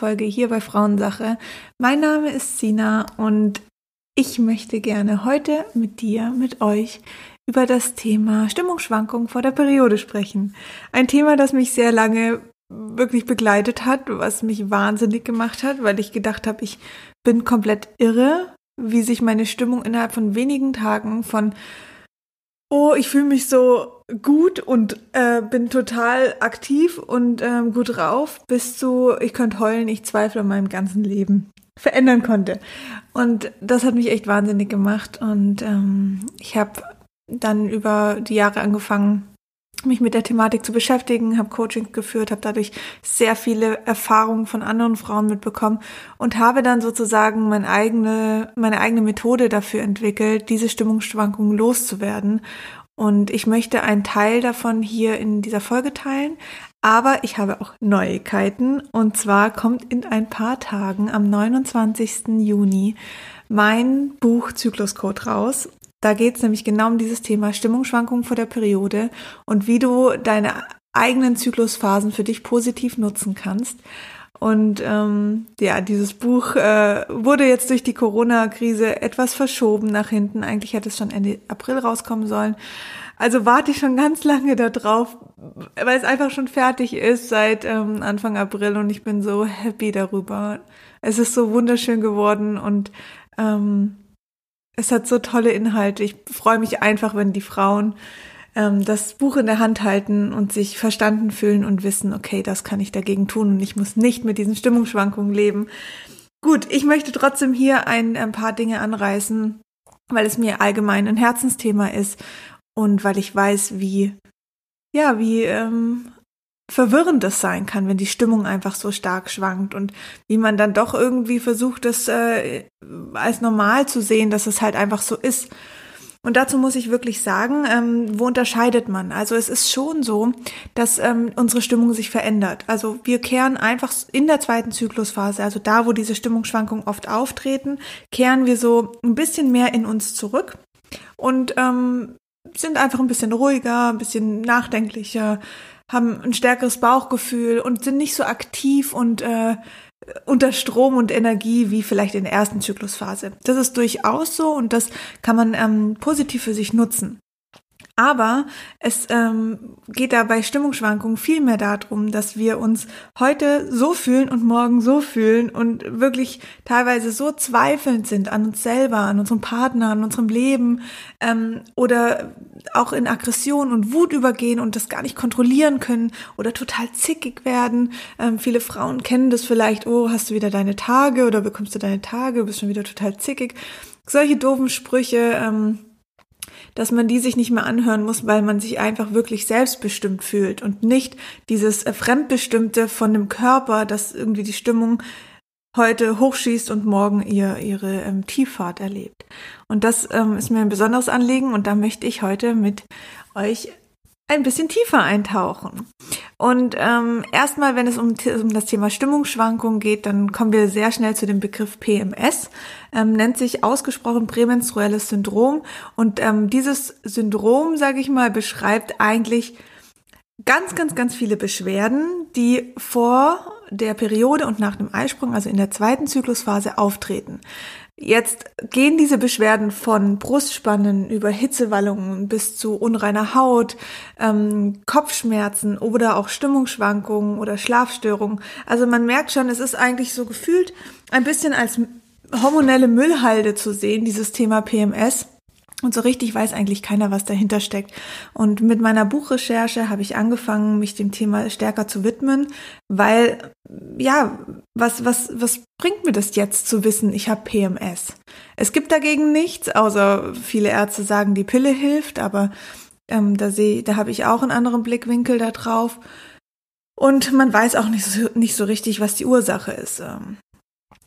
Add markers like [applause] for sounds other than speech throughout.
Podcast-Folge hier bei Frauensache. Mein Name ist Sina und ich möchte gerne heute mit dir, mit euch über das Thema Stimmungsschwankung vor der Periode sprechen. Ein Thema, das mich sehr lange wirklich begleitet hat, was mich wahnsinnig gemacht hat, weil ich gedacht habe, ich bin komplett irre, wie sich meine Stimmung innerhalb von wenigen Tagen von oh, ich fühle mich so gut und äh, bin total aktiv und ähm, gut drauf, bis zu, ich könnte heulen, ich zweifle an meinem ganzen Leben verändern konnte. Und das hat mich echt wahnsinnig gemacht. Und ähm, ich habe dann über die Jahre angefangen, mich mit der Thematik zu beschäftigen, habe Coachings geführt, habe dadurch sehr viele Erfahrungen von anderen Frauen mitbekommen und habe dann sozusagen meine eigene, meine eigene Methode dafür entwickelt, diese Stimmungsschwankungen loszuwerden. Und ich möchte einen Teil davon hier in dieser Folge teilen, aber ich habe auch Neuigkeiten und zwar kommt in ein paar Tagen am 29. Juni mein Buch Zykluscode raus da geht es nämlich genau um dieses Thema Stimmungsschwankungen vor der Periode und wie du deine eigenen Zyklusphasen für dich positiv nutzen kannst. Und ähm, ja, dieses Buch äh, wurde jetzt durch die Corona-Krise etwas verschoben nach hinten. Eigentlich hätte es schon Ende April rauskommen sollen. Also warte ich schon ganz lange darauf, weil es einfach schon fertig ist seit ähm, Anfang April und ich bin so happy darüber. Es ist so wunderschön geworden und ähm, es hat so tolle Inhalte. Ich freue mich einfach, wenn die Frauen ähm, das Buch in der Hand halten und sich verstanden fühlen und wissen, okay, das kann ich dagegen tun und ich muss nicht mit diesen Stimmungsschwankungen leben. Gut, ich möchte trotzdem hier ein, ein paar Dinge anreißen, weil es mir allgemein ein Herzensthema ist und weil ich weiß, wie ja, wie ähm, verwirrend das sein kann, wenn die Stimmung einfach so stark schwankt und wie man dann doch irgendwie versucht, das äh, als normal zu sehen, dass es halt einfach so ist. Und dazu muss ich wirklich sagen, ähm, wo unterscheidet man? Also es ist schon so, dass ähm, unsere Stimmung sich verändert. Also wir kehren einfach in der zweiten Zyklusphase, also da, wo diese Stimmungsschwankungen oft auftreten, kehren wir so ein bisschen mehr in uns zurück und ähm, sind einfach ein bisschen ruhiger, ein bisschen nachdenklicher, haben ein stärkeres Bauchgefühl und sind nicht so aktiv und äh, unter Strom und Energie wie vielleicht in der ersten Zyklusphase. Das ist durchaus so und das kann man ähm, positiv für sich nutzen. Aber es ähm, geht da bei Stimmungsschwankungen viel mehr darum, dass wir uns heute so fühlen und morgen so fühlen und wirklich teilweise so zweifelnd sind an uns selber, an unserem Partner, an unserem Leben ähm, oder auch in Aggression und Wut übergehen und das gar nicht kontrollieren können oder total zickig werden. Ähm, viele Frauen kennen das vielleicht, oh, hast du wieder deine Tage oder bekommst du deine Tage, bist schon wieder total zickig. Solche doofen Sprüche. Ähm, dass man die sich nicht mehr anhören muss, weil man sich einfach wirklich selbstbestimmt fühlt und nicht dieses äh, Fremdbestimmte von dem Körper, das irgendwie die Stimmung heute hochschießt und morgen ihr, ihre ähm, Tieffahrt erlebt. Und das ähm, ist mir ein besonderes Anliegen und da möchte ich heute mit euch ein bisschen tiefer eintauchen. Und ähm, erstmal, wenn es um, um das Thema Stimmungsschwankungen geht, dann kommen wir sehr schnell zu dem Begriff PMS. Ähm, nennt sich ausgesprochen prämenstruelles Syndrom. Und ähm, dieses Syndrom, sage ich mal, beschreibt eigentlich ganz, ganz, ganz viele Beschwerden, die vor der Periode und nach dem Eisprung, also in der zweiten Zyklusphase, auftreten. Jetzt gehen diese Beschwerden von Brustspannen über Hitzewallungen bis zu unreiner Haut, ähm, Kopfschmerzen oder auch Stimmungsschwankungen oder Schlafstörungen. Also man merkt schon, es ist eigentlich so gefühlt ein bisschen als hormonelle Müllhalde zu sehen, dieses Thema PMS. Und so richtig weiß eigentlich keiner, was dahinter steckt. Und mit meiner Buchrecherche habe ich angefangen, mich dem Thema stärker zu widmen, weil, ja, was, was, was bringt mir das jetzt zu wissen, ich habe PMS? Es gibt dagegen nichts, außer viele Ärzte sagen, die Pille hilft, aber ähm, da sehe, da habe ich auch einen anderen Blickwinkel da drauf. Und man weiß auch nicht so, nicht so richtig, was die Ursache ist.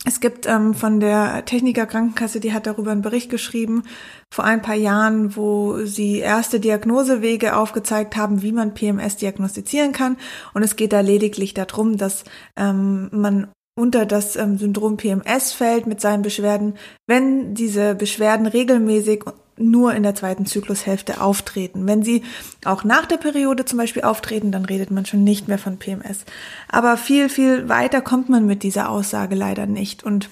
Es gibt ähm, von der Techniker Krankenkasse, die hat darüber einen Bericht geschrieben vor ein paar Jahren, wo sie erste Diagnosewege aufgezeigt haben, wie man PMS diagnostizieren kann. Und es geht da lediglich darum, dass ähm, man unter das ähm, Syndrom PMS fällt mit seinen Beschwerden, wenn diese Beschwerden regelmäßig nur in der zweiten Zyklushälfte auftreten. Wenn sie auch nach der Periode zum Beispiel auftreten, dann redet man schon nicht mehr von PMS. Aber viel, viel weiter kommt man mit dieser Aussage leider nicht. Und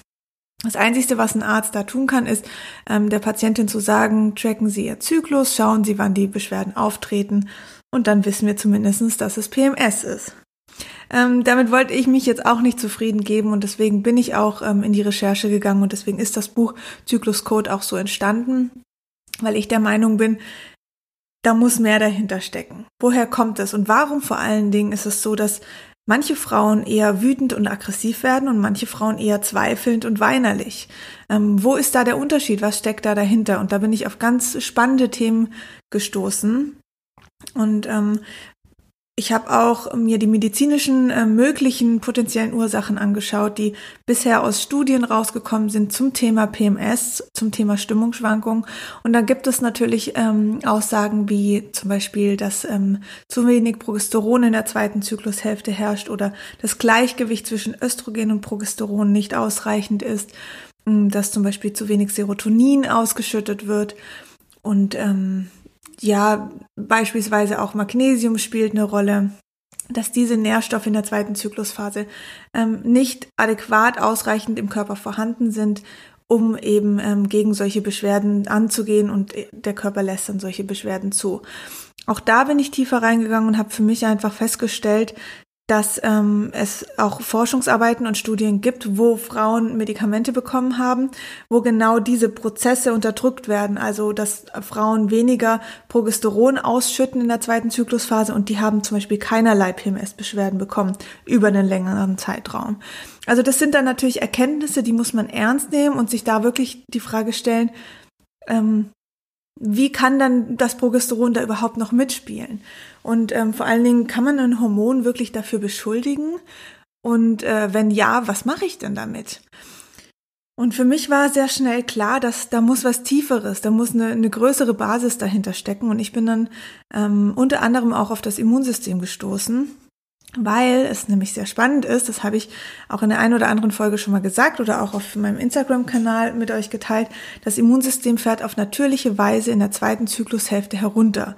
das Einzige, was ein Arzt da tun kann, ist ähm, der Patientin zu sagen, tracken Sie Ihr Zyklus, schauen Sie, wann die Beschwerden auftreten und dann wissen wir zumindestens, dass es PMS ist. Ähm, damit wollte ich mich jetzt auch nicht zufrieden geben und deswegen bin ich auch ähm, in die Recherche gegangen und deswegen ist das Buch Zykluscode auch so entstanden, weil ich der Meinung bin, da muss mehr dahinter stecken. Woher kommt es und warum vor allen Dingen ist es so, dass manche Frauen eher wütend und aggressiv werden und manche Frauen eher zweifelnd und weinerlich. Ähm, wo ist da der Unterschied? Was steckt da dahinter? Und da bin ich auf ganz spannende Themen gestoßen. Und ähm, ich habe auch mir die medizinischen äh, möglichen potenziellen Ursachen angeschaut, die bisher aus Studien rausgekommen sind zum Thema PMS, zum Thema Stimmungsschwankung. Und da gibt es natürlich ähm, Aussagen wie zum Beispiel, dass ähm, zu wenig Progesteron in der zweiten Zyklushälfte herrscht oder das Gleichgewicht zwischen Östrogen und Progesteron nicht ausreichend ist, ähm, dass zum Beispiel zu wenig Serotonin ausgeschüttet wird und ähm, ja, beispielsweise auch Magnesium spielt eine Rolle, dass diese Nährstoffe in der zweiten Zyklusphase ähm, nicht adäquat ausreichend im Körper vorhanden sind, um eben ähm, gegen solche Beschwerden anzugehen und äh, der Körper lässt dann solche Beschwerden zu. Auch da bin ich tiefer reingegangen und habe für mich einfach festgestellt, dass ähm, es auch Forschungsarbeiten und Studien gibt, wo Frauen Medikamente bekommen haben, wo genau diese Prozesse unterdrückt werden. Also dass Frauen weniger Progesteron ausschütten in der zweiten Zyklusphase und die haben zum Beispiel keinerlei PMS-Beschwerden bekommen über einen längeren Zeitraum. Also das sind dann natürlich Erkenntnisse, die muss man ernst nehmen und sich da wirklich die Frage stellen, ähm, wie kann dann das Progesteron da überhaupt noch mitspielen? Und ähm, vor allen Dingen, kann man ein Hormon wirklich dafür beschuldigen? Und äh, wenn ja, was mache ich denn damit? Und für mich war sehr schnell klar, dass da muss was Tieferes, da muss eine, eine größere Basis dahinter stecken. Und ich bin dann ähm, unter anderem auch auf das Immunsystem gestoßen weil es nämlich sehr spannend ist, das habe ich auch in der einen oder anderen Folge schon mal gesagt oder auch auf meinem Instagram-Kanal mit euch geteilt, das Immunsystem fährt auf natürliche Weise in der zweiten Zyklushälfte herunter.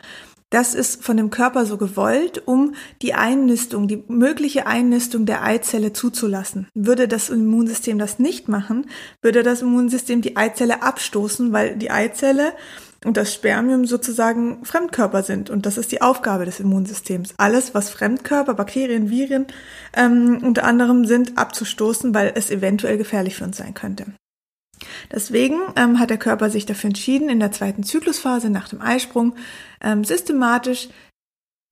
Das ist von dem Körper so gewollt, um die Einnistung, die mögliche Einnistung der Eizelle zuzulassen. Würde das Immunsystem das nicht machen, würde das Immunsystem die Eizelle abstoßen, weil die Eizelle und das Spermium sozusagen Fremdkörper sind. Und das ist die Aufgabe des Immunsystems. Alles, was Fremdkörper, Bakterien, Viren ähm, unter anderem sind, abzustoßen, weil es eventuell gefährlich für uns sein könnte. Deswegen ähm, hat der Körper sich dafür entschieden, in der zweiten Zyklusphase nach dem Eisprung ähm, systematisch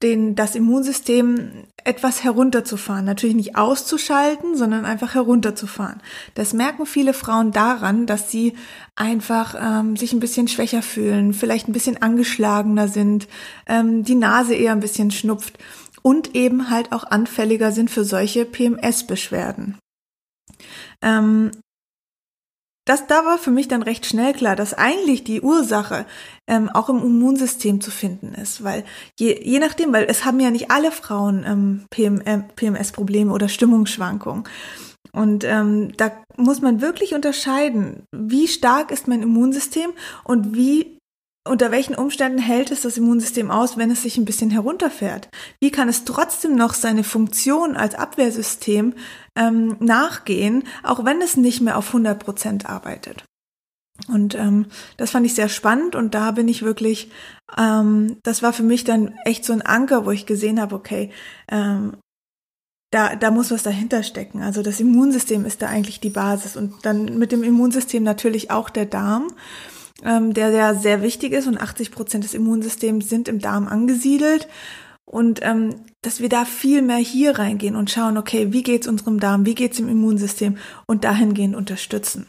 den, das Immunsystem etwas herunterzufahren. Natürlich nicht auszuschalten, sondern einfach herunterzufahren. Das merken viele Frauen daran, dass sie einfach ähm, sich ein bisschen schwächer fühlen, vielleicht ein bisschen angeschlagener sind, ähm, die Nase eher ein bisschen schnupft und eben halt auch anfälliger sind für solche PMS-Beschwerden. Ähm, das da war für mich dann recht schnell klar, dass eigentlich die Ursache ähm, auch im Immunsystem zu finden ist, weil je, je nachdem, weil es haben ja nicht alle Frauen ähm, PM, äh, PMS-Probleme oder Stimmungsschwankungen. Und ähm, da muss man wirklich unterscheiden, wie stark ist mein Immunsystem und wie unter welchen Umständen hält es das Immunsystem aus, wenn es sich ein bisschen herunterfährt? Wie kann es trotzdem noch seine Funktion als Abwehrsystem ähm, nachgehen, auch wenn es nicht mehr auf 100 Prozent arbeitet? Und ähm, das fand ich sehr spannend und da bin ich wirklich, ähm, das war für mich dann echt so ein Anker, wo ich gesehen habe, okay, ähm, da, da muss was dahinter stecken. Also das Immunsystem ist da eigentlich die Basis und dann mit dem Immunsystem natürlich auch der Darm ähm, der, der sehr wichtig ist und 80 Prozent des Immunsystems sind im Darm angesiedelt. Und ähm, dass wir da viel mehr hier reingehen und schauen, okay, wie geht's unserem Darm, wie geht's dem Immunsystem und dahingehend unterstützen.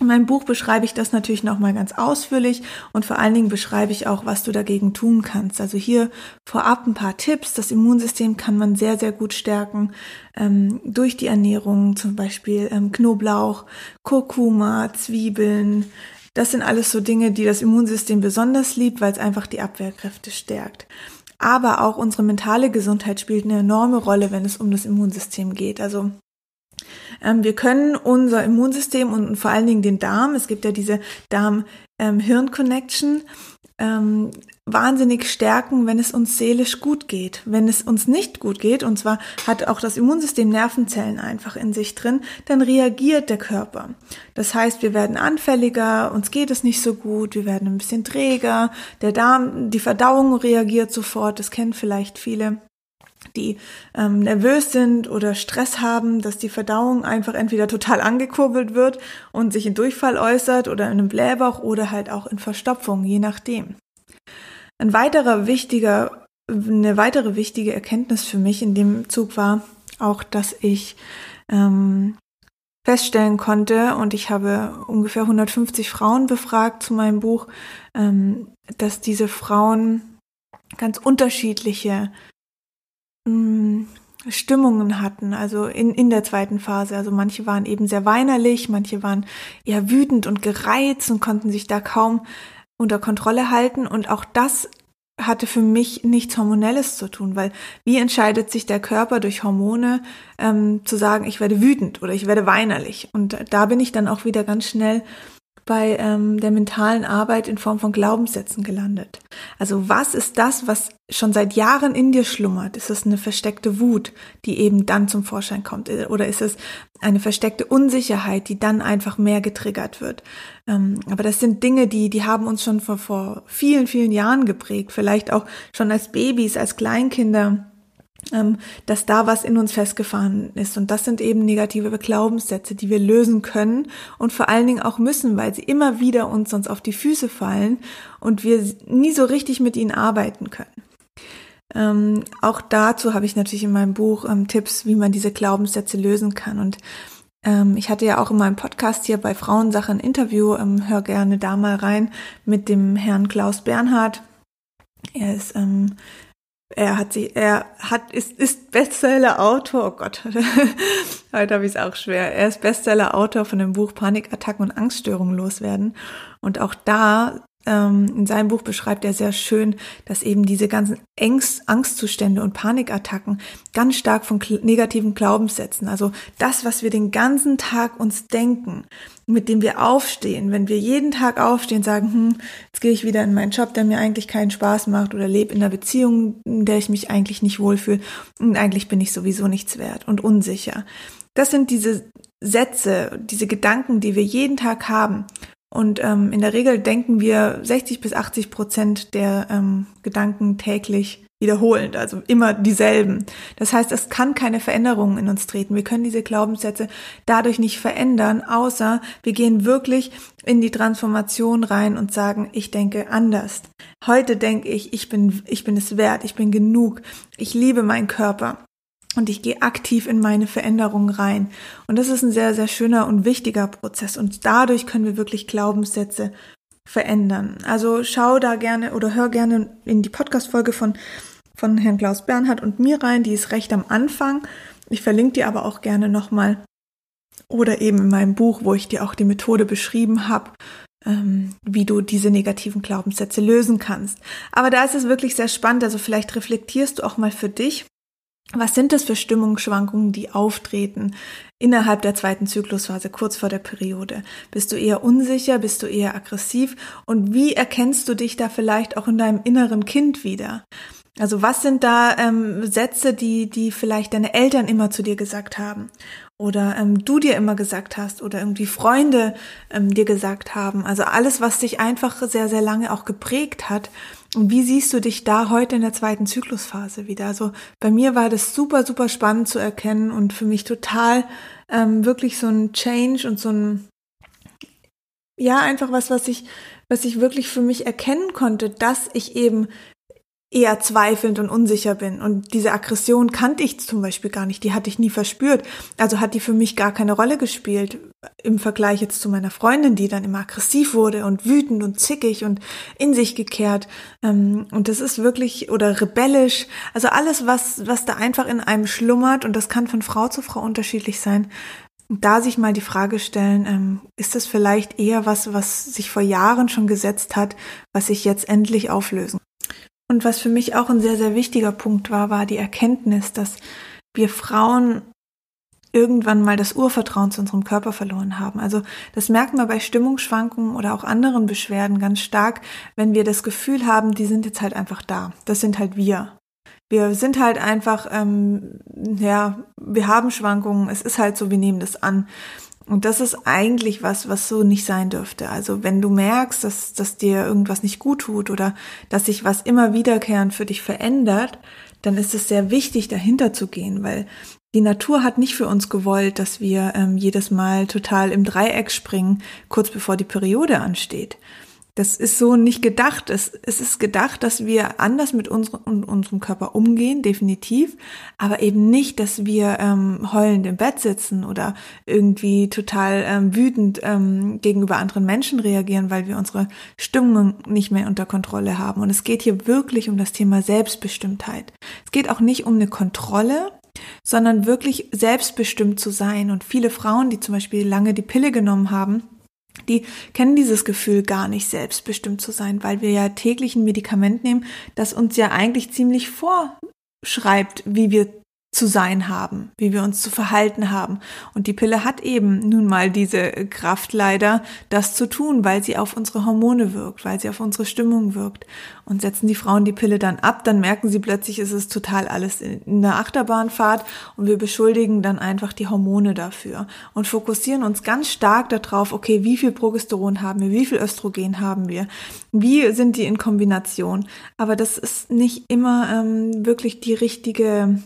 In meinem Buch beschreibe ich das natürlich nochmal ganz ausführlich und vor allen Dingen beschreibe ich auch, was du dagegen tun kannst. Also hier vorab ein paar Tipps. Das Immunsystem kann man sehr, sehr gut stärken ähm, durch die Ernährung, zum Beispiel ähm, Knoblauch, Kurkuma, Zwiebeln, das sind alles so Dinge, die das Immunsystem besonders liebt, weil es einfach die Abwehrkräfte stärkt. Aber auch unsere mentale Gesundheit spielt eine enorme Rolle, wenn es um das Immunsystem geht. Also Ähm, wir können unser Immunsystem und vor allen Dingen den Darm, es gibt ja diese Darm-Hirn-Connection, ähm, wahnsinnig stärken, wenn es uns seelisch gut geht. Wenn es uns nicht gut geht, und zwar hat auch das Immunsystem Nervenzellen einfach in sich drin, dann reagiert der Körper. Das heißt, wir werden anfälliger, uns geht es nicht so gut, wir werden ein bisschen träger, der Darm, die Verdauung reagiert sofort, das kennen vielleicht viele die ähm, nervös sind oder Stress haben, dass die Verdauung einfach entweder total angekurbelt wird und sich in Durchfall äußert oder in einem Blähbauch oder halt auch in Verstopfung, je nachdem. Ein weiterer wichtiger, eine weitere wichtige Erkenntnis für mich in dem Zug war auch, dass ich ähm, feststellen konnte, und ich habe ungefähr 150 Frauen befragt zu meinem Buch, ähm, dass diese Frauen ganz unterschiedliche ähm, Stimmungen hatten, also in, in der zweiten Phase. Also manche waren eben sehr weinerlich, manche waren eher wütend und gereizt und konnten sich da kaum unter Kontrolle halten und auch das hatte für mich nichts Hormonelles zu tun, weil wie entscheidet sich der Körper durch Hormone ähm, zu sagen, ich werde wütend oder ich werde weinerlich. Und da bin ich dann auch wieder ganz schnell bei ähm, der mentalen Arbeit in Form von Glaubenssätzen gelandet. Also was ist das, was schon seit Jahren in dir schlummert? Ist es eine versteckte Wut, die eben dann zum Vorschein kommt? Oder ist es eine versteckte Unsicherheit, die dann einfach mehr getriggert wird? Ähm, aber das sind Dinge, die, die haben uns schon vor, vor vielen, vielen Jahren geprägt. Vielleicht auch schon als Babys, als Kleinkinder dass da was in uns festgefahren ist. Und das sind eben negative Glaubenssätze, die wir lösen können und vor allen Dingen auch müssen, weil sie immer wieder uns sonst auf die Füße fallen und wir nie so richtig mit ihnen arbeiten können. Ähm, auch dazu habe ich natürlich in meinem Buch ähm, Tipps, wie man diese Glaubenssätze lösen kann. Und ähm, ich hatte ja auch in meinem Podcast hier bei Frauensache ein Interview, ähm, hör gerne da mal rein, mit dem Herrn Klaus Bernhard. Er ist ähm, er hat sich, er hat, ist, ist Bestseller-Autor, oh Gott, [laughs] heute habe ich es auch schwer. Er ist Bestseller-Autor von dem Buch Panikattacken und Angststörungen loswerden. Und auch da in seinem Buch beschreibt er sehr schön, dass eben diese ganzen Angst, Angstzustände und Panikattacken ganz stark von negativen Glaubenssätzen, also das, was wir den ganzen Tag uns denken, mit dem wir aufstehen, wenn wir jeden Tag aufstehen, sagen, hm, jetzt gehe ich wieder in meinen Job, der mir eigentlich keinen Spaß macht oder lebe in einer Beziehung, in der ich mich eigentlich nicht wohlfühle und eigentlich bin ich sowieso nichts wert und unsicher. Das sind diese Sätze, diese Gedanken, die wir jeden Tag haben. Und ähm, in der Regel denken wir 60 bis 80 Prozent der ähm, Gedanken täglich wiederholend, also immer dieselben. Das heißt, es kann keine Veränderungen in uns treten. Wir können diese Glaubenssätze dadurch nicht verändern, außer wir gehen wirklich in die Transformation rein und sagen, ich denke anders. Heute denke ich, ich bin, ich bin es wert, ich bin genug, ich liebe meinen Körper und ich gehe aktiv in meine Veränderung rein. Und das ist ein sehr, sehr schöner und wichtiger Prozess. Und dadurch können wir wirklich Glaubenssätze verändern. Also schau da gerne oder hör gerne in die Podcast-Folge von, von Herrn Klaus Bernhard und mir rein. Die ist recht am Anfang. Ich verlinke die aber auch gerne nochmal. Oder eben in meinem Buch, wo ich dir auch die Methode beschrieben habe, ähm, wie du diese negativen Glaubenssätze lösen kannst. Aber da ist es wirklich sehr spannend. Also vielleicht reflektierst du auch mal für dich, was sind das für Stimmungsschwankungen, die auftreten innerhalb der zweiten Zyklusphase, kurz vor der Periode? Bist du eher unsicher? Bist du eher aggressiv? Und wie erkennst du dich da vielleicht auch in deinem inneren Kind wieder? Also was sind da ähm, Sätze, die, die vielleicht deine Eltern immer zu dir gesagt haben? Oder ähm, du dir immer gesagt hast oder irgendwie Freunde ähm, dir gesagt haben. Also alles, was dich einfach sehr, sehr lange auch geprägt hat und wie siehst du dich da heute in der zweiten Zyklusphase wieder? Also bei mir war das super, super spannend zu erkennen und für mich total ähm, wirklich so ein Change und so ein, ja, einfach was, was ich, was ich wirklich für mich erkennen konnte, dass ich eben eher zweifelnd und unsicher bin. Und diese Aggression kannte ich zum Beispiel gar nicht, die hatte ich nie verspürt. Also hat die für mich gar keine Rolle gespielt im Vergleich jetzt zu meiner Freundin, die dann immer aggressiv wurde und wütend und zickig und in sich gekehrt. Ähm, und das ist wirklich, oder rebellisch, also alles, was, was da einfach in einem schlummert, und das kann von Frau zu Frau unterschiedlich sein, da sich mal die Frage stellen, ähm, ist das vielleicht eher was, was sich vor Jahren schon gesetzt hat, was sich jetzt endlich auflösen und was für mich auch ein sehr, sehr wichtiger Punkt war, war die Erkenntnis, dass wir Frauen irgendwann mal das Urvertrauen zu unserem Körper verloren haben. Also das merkt man bei Stimmungsschwankungen oder auch anderen Beschwerden ganz stark, wenn wir das Gefühl haben, die sind jetzt halt einfach da. Das sind halt wir. Wir sind halt einfach, ähm, ja, wir haben Schwankungen, es ist halt so, wir nehmen das an. Und das ist eigentlich was, was so nicht sein dürfte. Also wenn du merkst, dass, dass dir irgendwas nicht gut tut oder dass sich was immer wiederkehrend für dich verändert, dann ist es sehr wichtig, dahinter zu gehen, weil die Natur hat nicht für uns gewollt, dass wir ähm, jedes Mal total im Dreieck springen, kurz bevor die Periode ansteht. Das ist so nicht gedacht. Es, es ist gedacht, dass wir anders mit unserem, unserem Körper umgehen, definitiv, aber eben nicht, dass wir ähm, heulend im Bett sitzen oder irgendwie total ähm, wütend ähm, gegenüber anderen Menschen reagieren, weil wir unsere Stimmung nicht mehr unter Kontrolle haben. Und es geht hier wirklich um das Thema Selbstbestimmtheit. Es geht auch nicht um eine Kontrolle, sondern wirklich selbstbestimmt zu sein. Und viele Frauen, die zum Beispiel lange die Pille genommen haben, die kennen dieses Gefühl gar nicht, selbstbestimmt zu sein, weil wir ja täglich ein Medikament nehmen, das uns ja eigentlich ziemlich vorschreibt, wie wir zu sein haben, wie wir uns zu verhalten haben. Und die Pille hat eben nun mal diese Kraft leider, das zu tun, weil sie auf unsere Hormone wirkt, weil sie auf unsere Stimmung wirkt. Und setzen die Frauen die Pille dann ab, dann merken sie plötzlich, es ist total alles in der Achterbahnfahrt und wir beschuldigen dann einfach die Hormone dafür und fokussieren uns ganz stark darauf, okay, wie viel Progesteron haben wir, wie viel Östrogen haben wir, wie sind die in Kombination. Aber das ist nicht immer ähm, wirklich die richtige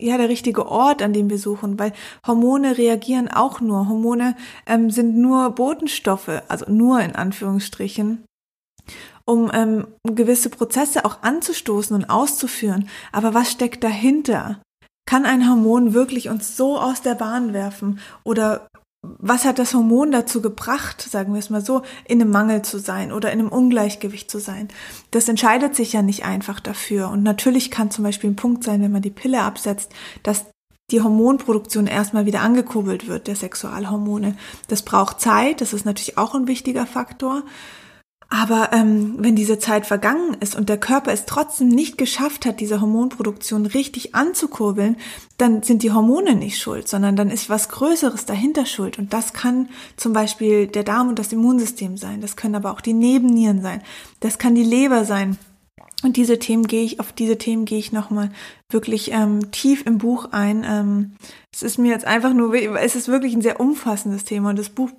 ja der richtige Ort, an dem wir suchen, weil Hormone reagieren auch nur. Hormone ähm, sind nur Botenstoffe, also nur in Anführungsstrichen, um ähm, gewisse Prozesse auch anzustoßen und auszuführen. Aber was steckt dahinter? Kann ein Hormon wirklich uns so aus der Bahn werfen? Oder was hat das Hormon dazu gebracht, sagen wir es mal so, in einem Mangel zu sein oder in einem Ungleichgewicht zu sein? Das entscheidet sich ja nicht einfach dafür. Und natürlich kann zum Beispiel ein Punkt sein, wenn man die Pille absetzt, dass die Hormonproduktion erstmal wieder angekurbelt wird, der Sexualhormone. Das braucht Zeit, das ist natürlich auch ein wichtiger Faktor. Aber ähm, wenn diese Zeit vergangen ist und der Körper es trotzdem nicht geschafft hat, diese Hormonproduktion richtig anzukurbeln, dann sind die Hormone nicht schuld, sondern dann ist was Größeres dahinter schuld. Und das kann zum Beispiel der Darm und das Immunsystem sein. Das können aber auch die Nebennieren sein. Das kann die Leber sein. Und diese Themen gehe ich, auf diese Themen gehe ich nochmal wirklich ähm, tief im Buch ein. Ähm, es ist mir jetzt einfach nur, es ist wirklich ein sehr umfassendes Thema und das Buch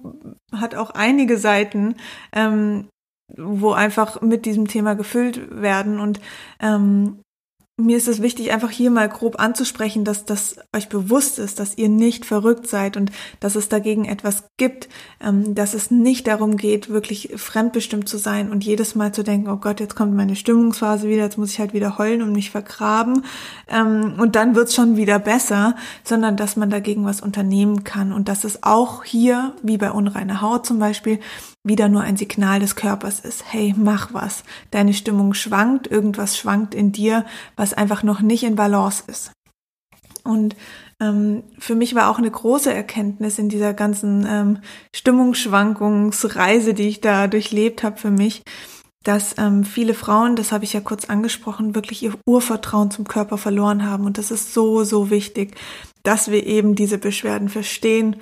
hat auch einige Seiten. Ähm, wo einfach mit diesem Thema gefüllt werden. Und ähm, mir ist es wichtig, einfach hier mal grob anzusprechen, dass das euch bewusst ist, dass ihr nicht verrückt seid und dass es dagegen etwas gibt, ähm, dass es nicht darum geht, wirklich fremdbestimmt zu sein und jedes Mal zu denken, oh Gott, jetzt kommt meine Stimmungsphase wieder, jetzt muss ich halt wieder heulen und mich vergraben ähm, und dann wird's schon wieder besser, sondern dass man dagegen was unternehmen kann und dass es auch hier, wie bei unreiner Haut zum Beispiel, wieder nur ein Signal des Körpers ist. Hey, mach was. Deine Stimmung schwankt, irgendwas schwankt in dir, was einfach noch nicht in Balance ist. Und ähm, für mich war auch eine große Erkenntnis in dieser ganzen ähm, Stimmungsschwankungsreise, die ich da durchlebt habe für mich, dass ähm, viele Frauen, das habe ich ja kurz angesprochen, wirklich ihr Urvertrauen zum Körper verloren haben. Und das ist so, so wichtig, dass wir eben diese Beschwerden verstehen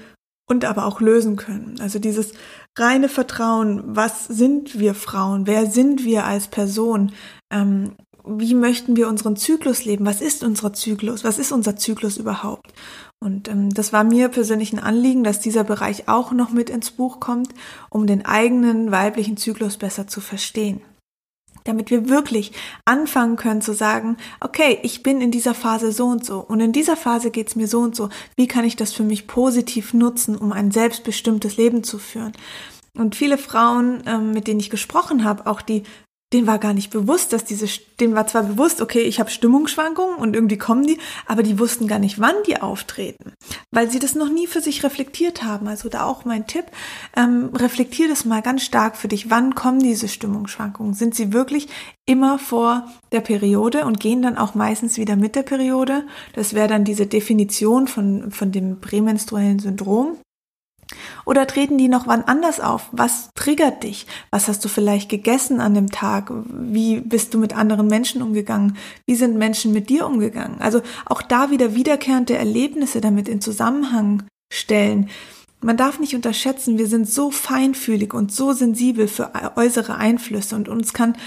und aber auch lösen können. Also dieses reine Vertrauen, was sind wir Frauen, wer sind wir als Person, ähm, wie möchten wir unseren Zyklus leben, was ist unser Zyklus, was ist unser Zyklus überhaupt. Und ähm, das war mir persönlich ein Anliegen, dass dieser Bereich auch noch mit ins Buch kommt, um den eigenen weiblichen Zyklus besser zu verstehen damit wir wirklich anfangen können zu sagen, okay, ich bin in dieser Phase so und so und in dieser Phase geht's mir so und so. Wie kann ich das für mich positiv nutzen, um ein selbstbestimmtes Leben zu führen? Und viele Frauen, ähm, mit denen ich gesprochen habe, auch die denen war gar nicht bewusst, dass diese, denen war zwar bewusst, okay, ich habe Stimmungsschwankungen und irgendwie kommen die, aber die wussten gar nicht, wann die auftreten, weil sie das noch nie für sich reflektiert haben. Also da auch mein Tipp, ähm, reflektier das mal ganz stark für dich. Wann kommen diese Stimmungsschwankungen? Sind sie wirklich immer vor der Periode und gehen dann auch meistens wieder mit der Periode? Das wäre dann diese Definition von, von dem prämenstruellen Syndrom. Oder treten die noch wann anders auf? Was triggert dich? Was hast du vielleicht gegessen an dem Tag? Wie bist du mit anderen Menschen umgegangen? Wie sind Menschen mit dir umgegangen? Also auch da wieder wiederkehrende Erlebnisse damit in Zusammenhang stellen. Man darf nicht unterschätzen, wir sind so feinfühlig und so sensibel für äußere Einflüsse und uns kann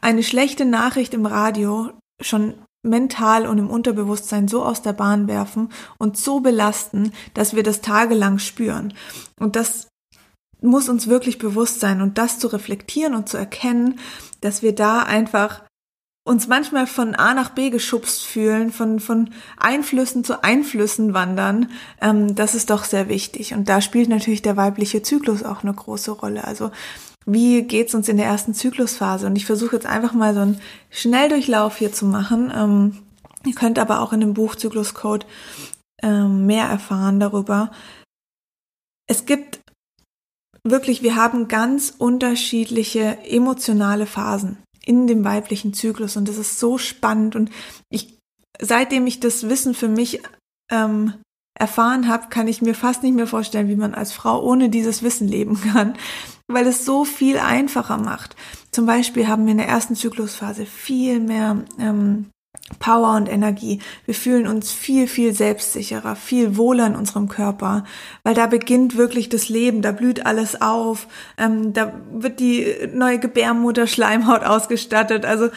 eine schlechte Nachricht im Radio schon mental und im Unterbewusstsein so aus der Bahn werfen und so belasten, dass wir das tagelang spüren. Und das muss uns wirklich bewusst sein und das zu reflektieren und zu erkennen, dass wir da einfach uns manchmal von A nach B geschubst fühlen, von, von Einflüssen zu Einflüssen wandern, ähm, das ist doch sehr wichtig. Und da spielt natürlich der weibliche Zyklus auch eine große Rolle. Also wie geht's uns in der ersten Zyklusphase? Und ich versuche jetzt einfach mal so einen Schnelldurchlauf hier zu machen. Ähm, ihr könnt aber auch in dem Buch Zykluscode ähm, mehr erfahren darüber. Es gibt wirklich, wir haben ganz unterschiedliche emotionale Phasen in dem weiblichen Zyklus und das ist so spannend und ich, seitdem ich das Wissen für mich ähm, erfahren habe, kann ich mir fast nicht mehr vorstellen, wie man als Frau ohne dieses Wissen leben kann, weil es so viel einfacher macht. Zum Beispiel haben wir in der ersten Zyklusphase viel mehr ähm, Power und Energie. Wir fühlen uns viel, viel selbstsicherer, viel wohler in unserem Körper, weil da beginnt wirklich das Leben, da blüht alles auf, ähm, da wird die neue Gebärmutter Schleimhaut ausgestattet. Also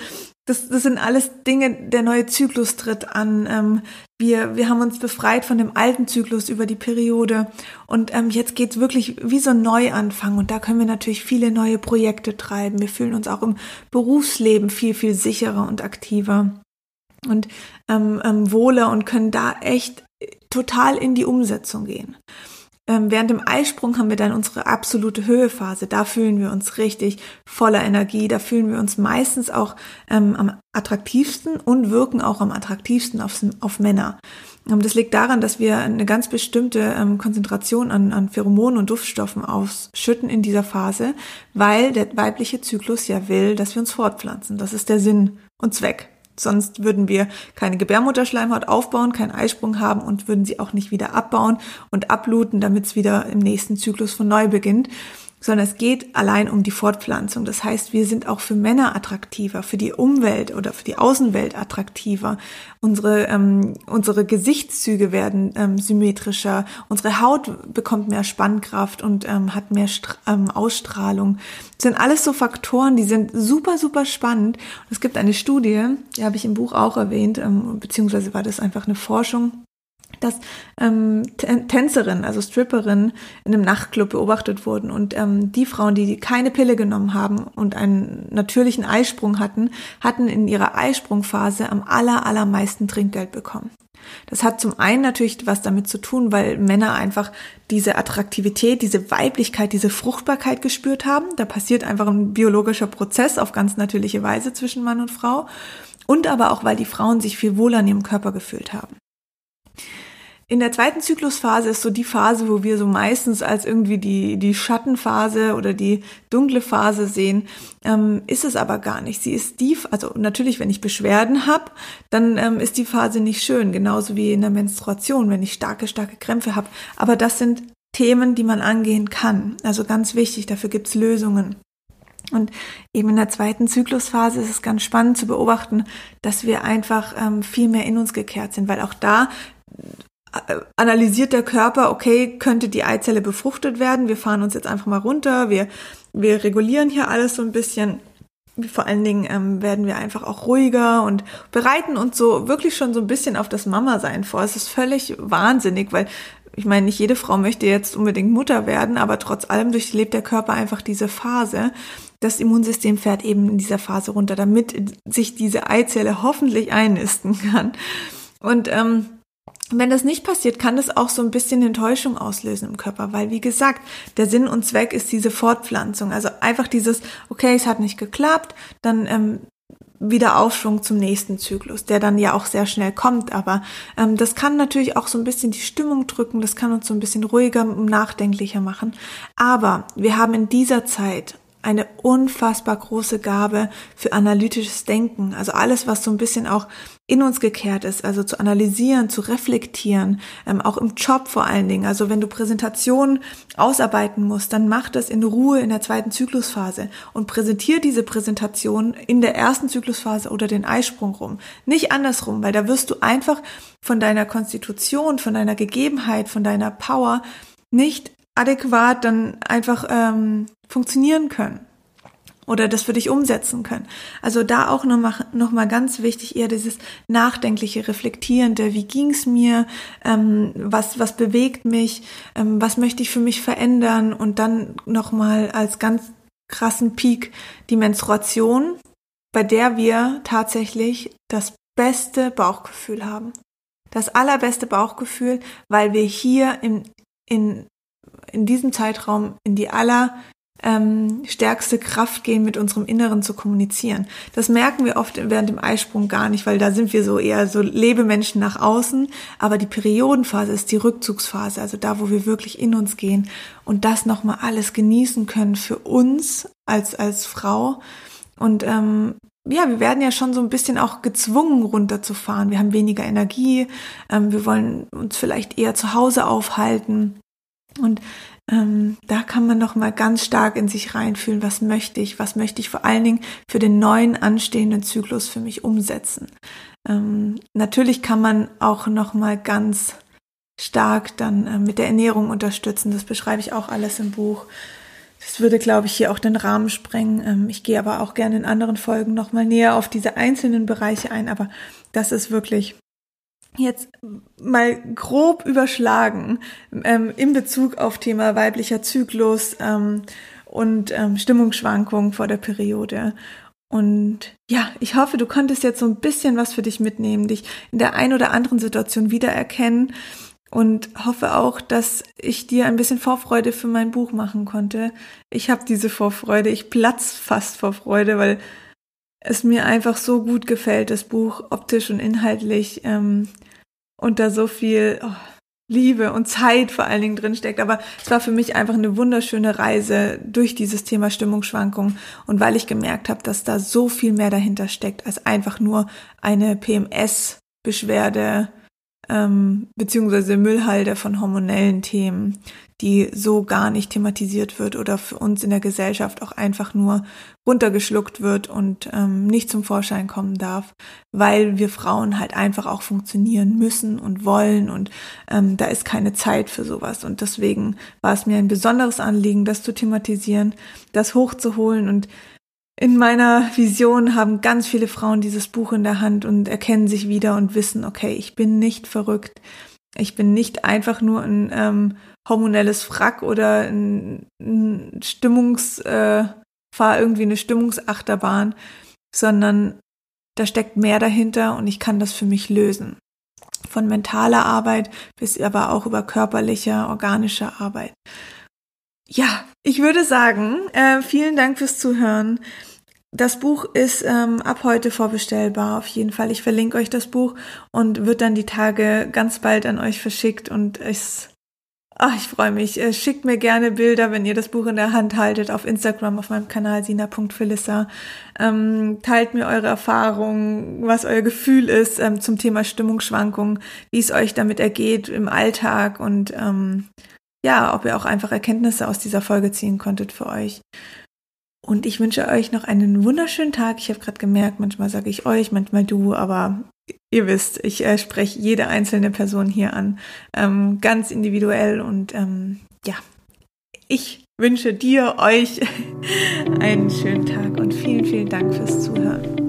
das, das sind alles Dinge, der neue Zyklus tritt an. Ähm, wir, wir haben uns befreit von dem alten Zyklus über die Periode. Und ähm, jetzt geht's wirklich wie so ein Neuanfang. Und da können wir natürlich viele neue Projekte treiben. Wir fühlen uns auch im Berufsleben viel, viel sicherer und aktiver und ähm, ähm, wohler und können da echt total in die Umsetzung gehen. Ähm, während dem Eisprung haben wir dann unsere absolute Höhephase. Da fühlen wir uns richtig voller Energie. Da fühlen wir uns meistens auch ähm, am attraktivsten und wirken auch am attraktivsten auf, auf Männer. Ähm, das liegt daran, dass wir eine ganz bestimmte ähm, Konzentration an, an Pheromonen und Duftstoffen ausschütten in dieser Phase, weil der weibliche Zyklus ja will, dass wir uns fortpflanzen. Das ist der Sinn und Zweck Sonst würden wir keine Gebärmutterschleimhaut aufbauen, keinen Eisprung haben und würden sie auch nicht wieder abbauen und abluten, damit es wieder im nächsten Zyklus von neu beginnt sondern es geht allein um die Fortpflanzung. Das heißt, wir sind auch für Männer attraktiver, für die Umwelt oder für die Außenwelt attraktiver. Unsere, ähm, unsere Gesichtszüge werden ähm, symmetrischer, unsere Haut bekommt mehr Spannkraft und ähm, hat mehr Stra ähm, Ausstrahlung. Das sind alles so Faktoren, die sind super, super spannend. Und es gibt eine Studie, die habe ich im Buch auch erwähnt, ähm, beziehungsweise war das einfach eine Forschung dass ähm, Tänzerinnen, also Stripperinnen in einem Nachtclub beobachtet wurden und ähm, die Frauen, die keine Pille genommen haben und einen natürlichen Eisprung hatten, hatten in ihrer Eisprungphase am aller allermeisten Trinkgeld bekommen. Das hat zum einen natürlich was damit zu tun, weil Männer einfach diese Attraktivität, diese Weiblichkeit, diese Fruchtbarkeit gespürt haben. Da passiert einfach ein biologischer Prozess auf ganz natürliche Weise zwischen Mann und Frau. Und aber auch, weil die Frauen sich viel wohler in ihrem Körper gefühlt haben. In der zweiten Zyklusphase ist so die Phase, wo wir so meistens als irgendwie die, die Schattenphase oder die dunkle Phase sehen, ähm, ist es aber gar nicht. Sie ist die, also natürlich, wenn ich Beschwerden habe, dann ähm, ist die Phase nicht schön, genauso wie in der Menstruation, wenn ich starke, starke Krämpfe habe. Aber das sind Themen, die man angehen kann. Also ganz wichtig, dafür gibt's Lösungen. Und eben in der zweiten Zyklusphase ist es ganz spannend zu beobachten, dass wir einfach ähm, viel mehr in uns gekehrt sind, weil auch da analysiert der Körper, okay, könnte die Eizelle befruchtet werden? Wir fahren uns jetzt einfach mal runter, wir, wir regulieren hier alles so ein bisschen. Vor allen Dingen ähm, werden wir einfach auch ruhiger und bereiten uns so wirklich schon so ein bisschen auf das Mama-Sein vor. Es ist völlig wahnsinnig, weil ich meine, nicht jede Frau möchte jetzt unbedingt Mutter werden, aber trotz allem durchlebt der Körper einfach diese Phase. Das Immunsystem fährt eben in dieser Phase runter, damit sich diese Eizelle hoffentlich einnisten kann. Und ähm, wenn das nicht passiert, kann das auch so ein bisschen Enttäuschung auslösen im Körper, weil wie gesagt, der Sinn und Zweck ist diese Fortpflanzung. Also einfach dieses, okay, es hat nicht geklappt, dann ähm, wieder Aufschwung zum nächsten Zyklus, der dann ja auch sehr schnell kommt. Aber ähm, das kann natürlich auch so ein bisschen die Stimmung drücken, das kann uns so ein bisschen ruhiger und nachdenklicher machen. Aber wir haben in dieser Zeit eine unfassbar große Gabe für analytisches Denken. Also alles, was so ein bisschen auch in uns gekehrt ist, also zu analysieren, zu reflektieren, ähm, auch im Job vor allen Dingen. Also wenn du Präsentationen ausarbeiten musst, dann mach das in Ruhe in der zweiten Zyklusphase und präsentier diese Präsentation in der ersten Zyklusphase oder den Eisprung rum. Nicht andersrum, weil da wirst du einfach von deiner Konstitution, von deiner Gegebenheit, von deiner Power nicht adäquat dann einfach ähm, funktionieren können oder das für dich umsetzen können. Also da auch noch mal, noch mal ganz wichtig eher dieses nachdenkliche, reflektierende. Wie ging's mir? Ähm, was was bewegt mich? Ähm, was möchte ich für mich verändern? Und dann noch mal als ganz krassen Peak die Menstruation, bei der wir tatsächlich das beste Bauchgefühl haben. Das allerbeste Bauchgefühl, weil wir hier in, in in diesem Zeitraum in die aller ähm, stärkste Kraft gehen, mit unserem Inneren zu kommunizieren. Das merken wir oft während dem Eisprung gar nicht, weil da sind wir so eher so Lebemenschen nach außen. Aber die Periodenphase ist die Rückzugsphase, also da, wo wir wirklich in uns gehen und das nochmal alles genießen können für uns als, als Frau. Und ähm, ja, wir werden ja schon so ein bisschen auch gezwungen, runterzufahren. Wir haben weniger Energie, ähm, wir wollen uns vielleicht eher zu Hause aufhalten. Und ähm, da kann man noch mal ganz stark in sich reinfühlen, was möchte ich, was möchte ich vor allen Dingen für den neuen anstehenden Zyklus für mich umsetzen. Ähm, natürlich kann man auch noch mal ganz stark dann äh, mit der Ernährung unterstützen. Das beschreibe ich auch alles im Buch. Das würde, glaube ich, hier auch den Rahmen sprengen. Ähm, ich gehe aber auch gerne in anderen Folgen noch mal näher auf diese einzelnen Bereiche ein. Aber das ist wirklich jetzt mal grob überschlagen ähm, in Bezug auf Thema weiblicher Zyklus ähm, und ähm, Stimmungsschwankungen vor der Periode. Und ja, ich hoffe, du konntest jetzt so ein bisschen was für dich mitnehmen, dich in der ein oder anderen Situation wiedererkennen und hoffe auch, dass ich dir ein bisschen Vorfreude für mein Buch machen konnte. Ich habe diese Vorfreude, ich platz fast vor Freude, weil es mir einfach so gut gefällt, das Buch optisch und inhaltlich. Ähm, und da so viel oh, Liebe und Zeit vor allen Dingen drin steckt. Aber es war für mich einfach eine wunderschöne Reise durch dieses Thema Stimmungsschwankungen und weil ich gemerkt habe, dass da so viel mehr dahinter steckt als einfach nur eine PMS-Beschwerde ähm, beziehungsweise Müllhalde von hormonellen Themen, die so gar nicht thematisiert wird oder für uns in der Gesellschaft auch einfach nur runtergeschluckt wird und ähm, nicht zum Vorschein kommen darf, weil wir Frauen halt einfach auch funktionieren müssen und wollen und ähm, da ist keine Zeit für sowas. Und deswegen war es mir ein besonderes Anliegen, das zu thematisieren, das hochzuholen und in meiner Vision haben ganz viele Frauen dieses Buch in der Hand und erkennen sich wieder und wissen, okay, ich bin nicht verrückt. Ich bin nicht einfach nur ein ähm, hormonelles Frack oder ein, ein Stimmungs, äh, fahr irgendwie eine Stimmungsachterbahn, sondern da steckt mehr dahinter und ich kann das für mich lösen. Von mentaler Arbeit bis aber auch über körperliche, organische Arbeit. Ja, ich würde sagen, äh, vielen Dank fürs Zuhören. Das Buch ist ähm, ab heute vorbestellbar, auf jeden Fall. Ich verlinke euch das Buch und wird dann die Tage ganz bald an euch verschickt und es Ach, ich freue mich. Äh, schickt mir gerne Bilder, wenn ihr das Buch in der Hand haltet, auf Instagram, auf meinem Kanal sina.philissa. Ähm, teilt mir eure Erfahrungen, was euer Gefühl ist ähm, zum Thema Stimmungsschwankungen, wie es euch damit ergeht im Alltag und ähm, ja, ob ihr auch einfach Erkenntnisse aus dieser Folge ziehen konntet für euch. Und ich wünsche euch noch einen wunderschönen Tag. Ich habe gerade gemerkt, manchmal sage ich euch, manchmal du, aber ihr wisst, ich äh, spreche jede einzelne Person hier an, ähm, ganz individuell. Und ähm, ja, ich wünsche dir, euch [laughs] einen schönen Tag und vielen, vielen Dank fürs Zuhören.